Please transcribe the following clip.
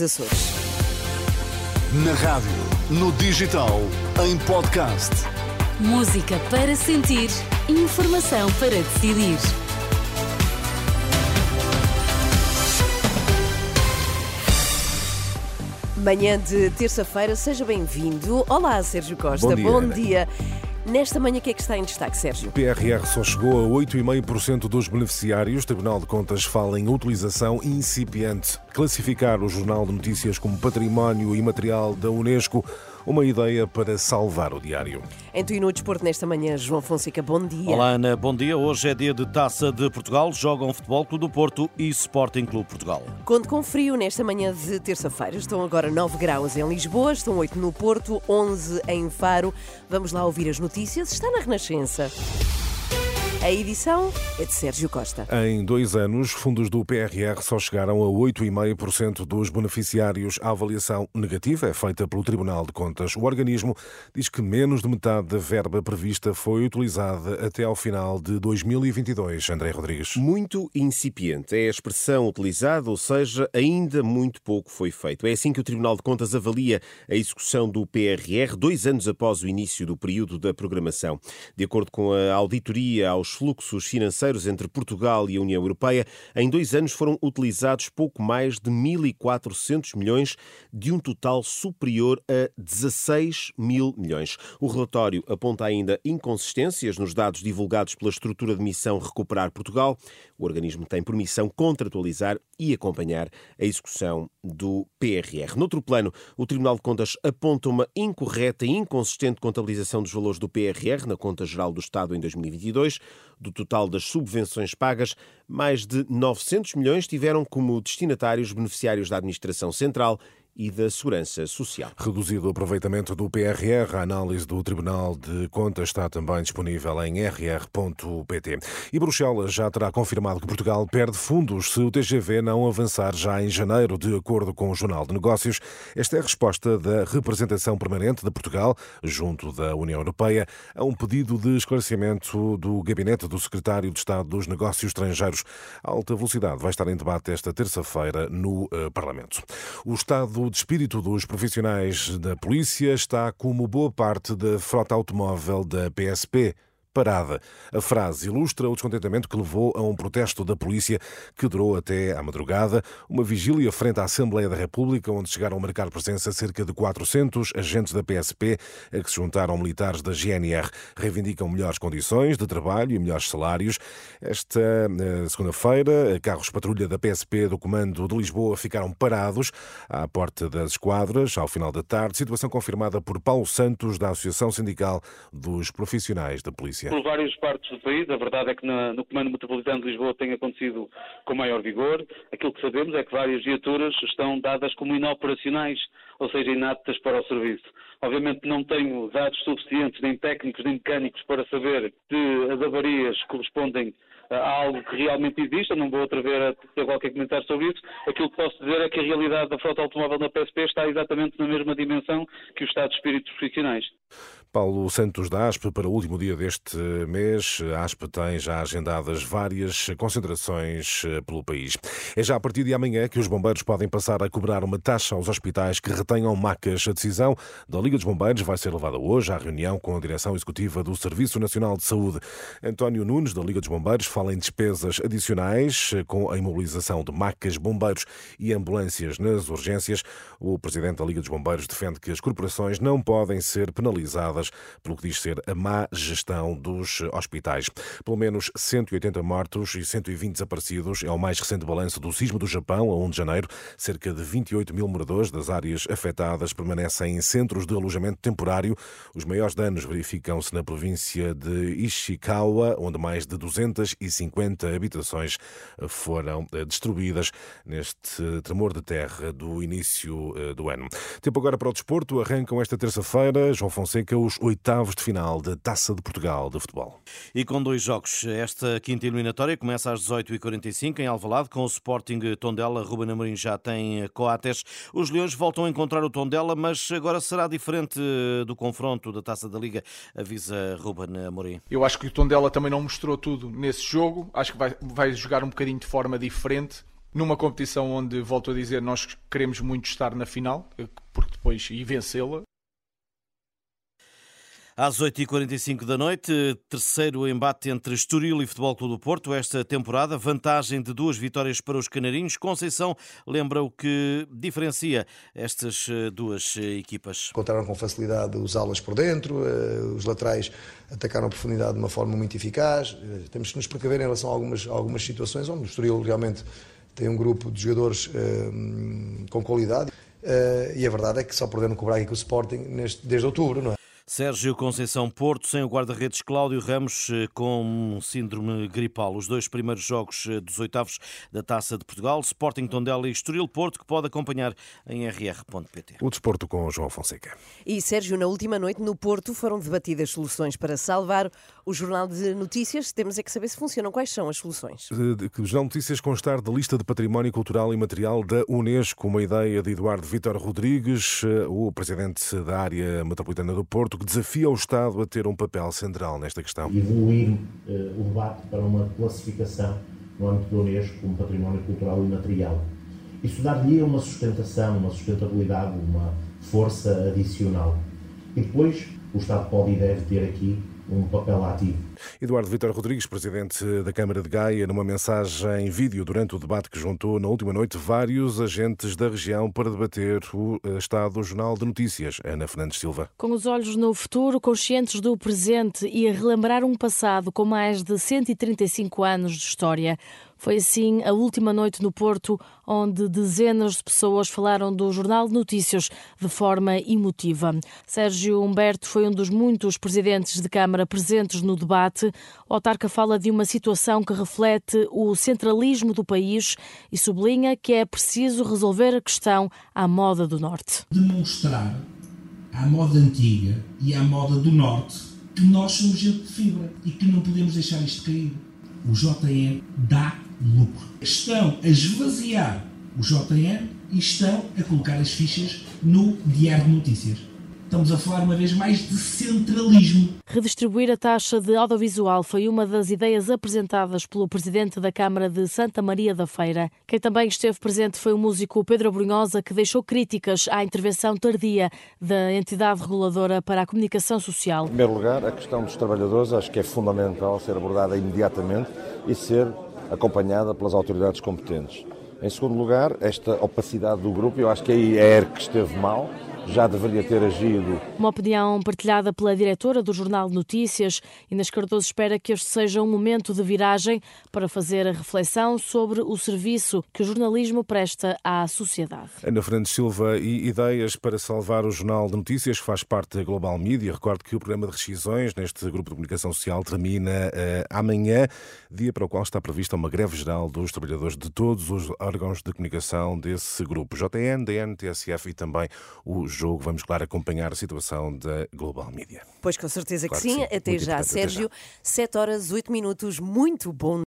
Açores. Na rádio, no digital, em podcast. Música para sentir, informação para decidir. Manhã de terça-feira, seja bem-vindo. Olá, Sérgio Costa. Bom dia, dia. Nesta manhã, o que é que está em destaque, Sérgio? O PRR só chegou a 8,5% dos beneficiários. O Tribunal de Contas fala em utilização incipiente. Classificar o Jornal de Notícias como património imaterial da Unesco uma ideia para salvar o diário. Em tu e no desporto nesta manhã, João Fonseca, bom dia. Olá Ana, bom dia. Hoje é dia de Taça de Portugal, jogam Futebol Clube do Porto e Sporting Clube Portugal. Conto com frio nesta manhã de terça-feira. Estão agora 9 graus em Lisboa, estão 8 no Porto, 11 em Faro. Vamos lá ouvir as notícias. Está na Renascença. A edição é de Sérgio Costa. Em dois anos, fundos do PRR só chegaram a 8,5% dos beneficiários. A avaliação negativa é feita pelo Tribunal de Contas. O organismo diz que menos de metade da verba prevista foi utilizada até ao final de 2022. André Rodrigues. Muito incipiente é a expressão utilizada, ou seja, ainda muito pouco foi feito. É assim que o Tribunal de Contas avalia a execução do PRR dois anos após o início do período da programação. De acordo com a auditoria aos fluxos financeiros entre Portugal e a União Europeia, em dois anos foram utilizados pouco mais de 1.400 milhões, de um total superior a 16 mil milhões. O relatório aponta ainda inconsistências nos dados divulgados pela estrutura de missão Recuperar Portugal. O organismo tem por missão contratualizar e acompanhar a execução do PRR. Noutro plano, o Tribunal de Contas aponta uma incorreta e inconsistente contabilização dos valores do PRR na Conta Geral do Estado em 2022. Do total das subvenções pagas, mais de 900 milhões tiveram como destinatários beneficiários da Administração Central e da Segurança Social. Reduzido o aproveitamento do PRR, a análise do Tribunal de Contas está também disponível em rr.pt. E Bruxelas já terá confirmado que Portugal perde fundos se o TGV não avançar já em janeiro, de acordo com o Jornal de Negócios. Esta é a resposta da representação permanente de Portugal, junto da União Europeia, a um pedido de esclarecimento do gabinete do secretário de Estado dos Negócios Estrangeiros. A alta velocidade vai estar em debate esta terça-feira no uh, Parlamento. O Estado de espírito dos profissionais da polícia está como boa parte da frota automóvel da PSP parada. A frase ilustra o descontentamento que levou a um protesto da polícia que durou até à madrugada, uma vigília frente à Assembleia da República, onde chegaram a marcar presença cerca de 400 agentes da PSP, a que se juntaram militares da GNR. Reivindicam melhores condições de trabalho e melhores salários. Esta eh, segunda-feira, carros patrulha da PSP do Comando de Lisboa ficaram parados à porta das esquadras, ao final da tarde, situação confirmada por Paulo Santos, da Associação Sindical dos Profissionais da Polícia. Por várias partes do país, a verdade é que na, no Comando Metropolitano de Lisboa tem acontecido com maior vigor. Aquilo que sabemos é que várias viaturas estão dadas como inoperacionais, ou seja, inaptas para o serviço. Obviamente não tenho dados suficientes, nem técnicos, nem mecânicos, para saber se as avarias correspondem a algo que realmente existe, não vou outra vez a ter qualquer comentário sobre isso. Aquilo que posso dizer é que a realidade da frota automóvel na PSP está exatamente na mesma dimensão que o estado de espíritos profissionais. Paulo Santos da ASP, para o último dia deste mês, a ASP tem já agendadas várias concentrações eh, pelo país. É já a partir de amanhã que os bombeiros podem passar a cobrar uma taxa aos hospitais que retenham macas. A decisão da Liga dos Bombeiros vai ser levada hoje à reunião com a direção executiva do Serviço Nacional de Saúde. António Nunes, da Liga dos Bombeiros, fala em despesas adicionais eh, com a imobilização de macas, bombeiros e ambulâncias nas urgências. O presidente da Liga dos Bombeiros defende que as corporações não podem ser penalizadas pelo que diz ser a má gestão dos hospitais. Pelo menos 180 mortos e 120 desaparecidos é o mais recente balanço do sismo do Japão, a 1 de janeiro. Cerca de 28 mil moradores das áreas afetadas permanecem em centros de alojamento temporário. Os maiores danos verificam-se na província de Ishikawa, onde mais de 250 habitações foram eh, destruídas neste tremor de terra do início eh, do ano. Tempo agora para o desporto. Arrancam esta terça-feira, João Fonseca, os oitavos de final da Taça de Portugal de futebol. E com dois jogos, esta quinta eliminatória começa às 18h45 em Alvalade com o Sporting Tondela. Ruben Amorim já tem Coates. Os Leões voltam a encontrar o Tondela, mas agora será diferente do confronto da Taça da Liga, avisa Ruben Amorim. Eu acho que o Tondela também não mostrou tudo nesse jogo. Acho que vai, vai jogar um bocadinho de forma diferente Numa competição onde, volto a dizer, nós queremos muito estar na final, porque depois e vencê-la. Às 8h45 da noite, terceiro embate entre Estoril e Futebol Clube do Porto esta temporada. Vantagem de duas vitórias para os canarinhos. Conceição lembra o que diferencia estas eh, duas eh, equipas. Encontraram com facilidade os alas por dentro, eh, os laterais atacaram a profundidade de uma forma muito eficaz. Temos que nos precaver em relação a algumas, algumas situações onde o Estoril realmente tem um grupo de jogadores com qualidade. e a verdade é que só o Braga e com o Sporting desde outubro, não é? Sérgio Conceição Porto, sem o guarda-redes Cláudio Ramos, eh, com síndrome gripal. Os dois primeiros jogos eh, dos oitavos da Taça de Portugal, Sporting Tondela e Estoril Porto, que pode acompanhar em rr.pt. O desporto com João Fonseca. E Sérgio, na última noite no Porto foram debatidas soluções para salvar o Jornal de Notícias. Temos é que saber se funcionam. Quais são as soluções? O Jornal de Notícias constar da lista de património cultural e material da Unesco, uma ideia de Eduardo Vitor Rodrigues, eh, o presidente da área metropolitana do Porto, que desafia o Estado a ter um papel central nesta questão. Evoluir uh, o debate para uma classificação no âmbito da Unesco como património cultural e material. Isso dar-lhe uma sustentação, uma sustentabilidade, uma força adicional. E depois o Estado pode e deve ter aqui um papel ativo. Eduardo Vitor Rodrigues, presidente da Câmara de Gaia, numa mensagem em vídeo durante o debate que juntou na última noite vários agentes da região para debater o eh, estado do Jornal de Notícias. Ana Fernandes Silva. Com os olhos no futuro, conscientes do presente e a relembrar um passado com mais de 135 anos de história. Foi assim a última noite no Porto, onde dezenas de pessoas falaram do Jornal de Notícias de forma emotiva. Sérgio Humberto foi um dos muitos presidentes de Câmara presentes no debate. O autarca fala de uma situação que reflete o centralismo do país e sublinha que é preciso resolver a questão à moda do Norte. Demonstrar à moda antiga e à moda do Norte que nós somos gente de fibra e que não podemos deixar isto cair. O JN dá lucro. Estão a esvaziar o JN e estão a colocar as fichas no Diário de Notícias. Estamos a falar uma vez mais de centralismo. Redistribuir a taxa de audiovisual foi uma das ideias apresentadas pelo presidente da Câmara de Santa Maria da Feira. Quem também esteve presente foi o músico Pedro Brunhosa, que deixou críticas à intervenção tardia da entidade reguladora para a comunicação social. Em primeiro lugar, a questão dos trabalhadores acho que é fundamental ser abordada imediatamente e ser acompanhada pelas autoridades competentes. Em segundo lugar, esta opacidade do grupo, eu acho que aí é a ERC que esteve mal, já deveria ter agido. Uma opinião partilhada pela diretora do Jornal de Notícias, Inês Cardoso espera que este seja um momento de viragem para fazer a reflexão sobre o serviço que o jornalismo presta à sociedade. Ana Fernandes Silva e ideias para salvar o Jornal de Notícias, que faz parte da Global Media. Recordo que o programa de rescisões neste grupo de comunicação social termina uh, amanhã, dia para o qual está prevista uma greve geral dos trabalhadores de todos os órgãos de comunicação desse grupo, JN, DN, TSF e também o jogo. Vamos, claro, acompanhar a situação da Global Media. Pois com certeza claro que, sim. sim. Até Muito já, Sérgio. 7 horas, 8 minutos. Muito bom.